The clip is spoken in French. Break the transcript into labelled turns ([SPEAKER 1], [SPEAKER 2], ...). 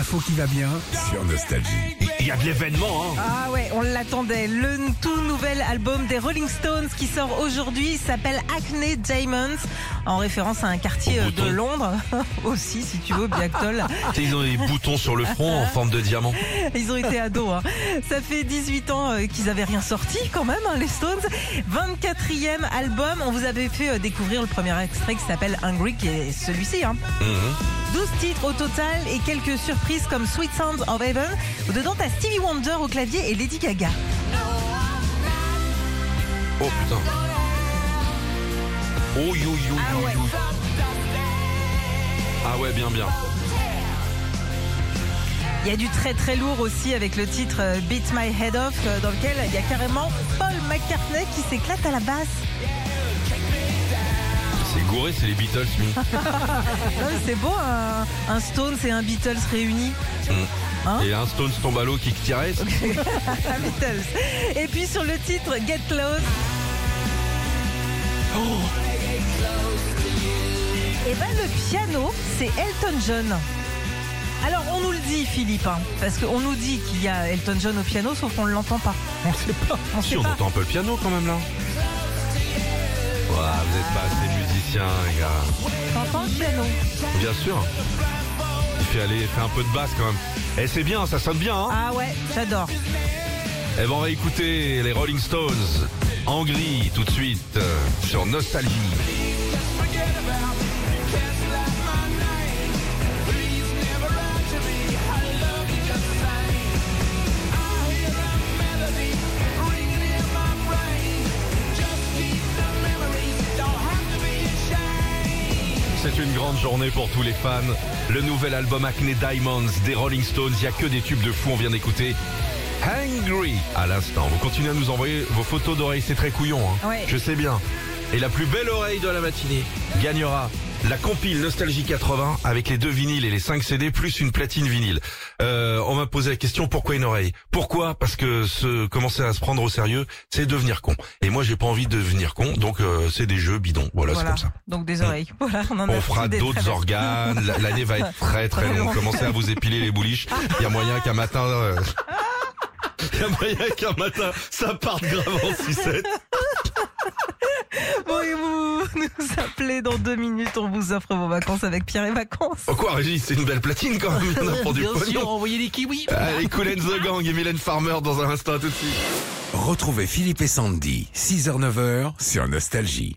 [SPEAKER 1] L'info qui va bien.
[SPEAKER 2] sur Nostalgie.
[SPEAKER 3] Il y a de l'événement, hein.
[SPEAKER 4] Ah ouais, on l'attendait. Le tout nouvel album des Rolling Stones qui sort aujourd'hui s'appelle Acne Diamonds, en référence à un quartier euh, de. Londres. Aussi, si tu veux, Biactol.
[SPEAKER 3] Ils ont des boutons sur le front en forme de diamant.
[SPEAKER 4] Ils ont été ados. Hein. Ça fait 18 ans euh, qu'ils avaient rien sorti quand même, hein, les Stones. 24e album. On vous avait fait euh, découvrir le premier extrait qui s'appelle Hungry, qui est celui-ci. Hein.
[SPEAKER 3] Mhm.
[SPEAKER 4] 12 titres au total et quelques surprises comme Sweet Sounds of Heaven. Dedans, t'as Stevie Wonder au clavier et Lady Gaga.
[SPEAKER 3] Oh putain. Oh yo yo yo
[SPEAKER 4] ouais.
[SPEAKER 3] yo. Ah ouais, bien bien.
[SPEAKER 4] Il y a du très très lourd aussi avec le titre euh, Beat My Head Off euh, dans lequel il y a carrément Paul McCartney qui s'éclate à la basse.
[SPEAKER 3] C'est gouré, c'est les Beatles, lui.
[SPEAKER 4] C'est beau un, un Stones et un Beatles réunis. Hein
[SPEAKER 3] Et un Stones tombe à l'eau qui tirait.
[SPEAKER 4] Beatles. Et puis sur le titre Get Close. Et ben le piano, c'est Elton John. Alors on nous le dit Philippe, hein, parce qu'on nous dit qu'il y a Elton John au piano, sauf qu'on ne l'entend pas.
[SPEAKER 1] On sait pas.
[SPEAKER 4] On
[SPEAKER 3] Si
[SPEAKER 4] sait
[SPEAKER 3] on
[SPEAKER 4] pas.
[SPEAKER 3] entend un peu le piano quand même là. Ouah, vous êtes pas assez musiciens, les gars.
[SPEAKER 4] T'entends le piano
[SPEAKER 3] Bien sûr. Il fait aller, il fait un peu de basse quand même. Eh c'est bien, ça sonne bien, hein.
[SPEAKER 4] Ah ouais, j'adore.
[SPEAKER 3] Eh ben on va écouter les Rolling Stones en gris tout de suite euh, sur Nostalgie. C'est une grande journée pour tous les fans. Le nouvel album Acne Diamonds des Rolling Stones, il n'y a que des tubes de fou, on vient d'écouter. Hungry à l'instant. Vous continuez à nous envoyer vos photos d'oreilles, c'est très couillon. Hein.
[SPEAKER 4] Ouais.
[SPEAKER 3] Je sais bien. Et la plus belle oreille de la matinée gagnera la compile Nostalgie 80 avec les deux vinyles et les 5 CD plus une platine vinyle. Euh, on m'a posé la question pourquoi une oreille? Pourquoi? Parce que se commencer à se prendre au sérieux, c'est devenir con. Et moi j'ai pas envie de devenir con, donc euh, c'est des jeux bidons. Voilà, c'est comme ça.
[SPEAKER 4] Donc des oreilles. Voilà, on en a
[SPEAKER 3] On fera d'autres organes. La- L'année va être très très longue. Commencez à vous épiler les bouliches. Il y a moyen qu'un matin. euh, Il y a moyen qu'un matin, ça parte grave en sucette.
[SPEAKER 4] Vous nous appelez dans deux minutes, on vous offre vos vacances avec Pierre et Vacances.
[SPEAKER 3] Oh quoi, Régis, c'est une belle platine quand même. En a du
[SPEAKER 4] Bien
[SPEAKER 3] pognon.
[SPEAKER 4] sûr, envoyez des kiwis.
[SPEAKER 3] Allez, Cool and the Gang et Mylène Farmer dans un instant, à tout de suite.
[SPEAKER 2] Retrouvez Philippe et Sandy, 6h-9h sur Nostalgie.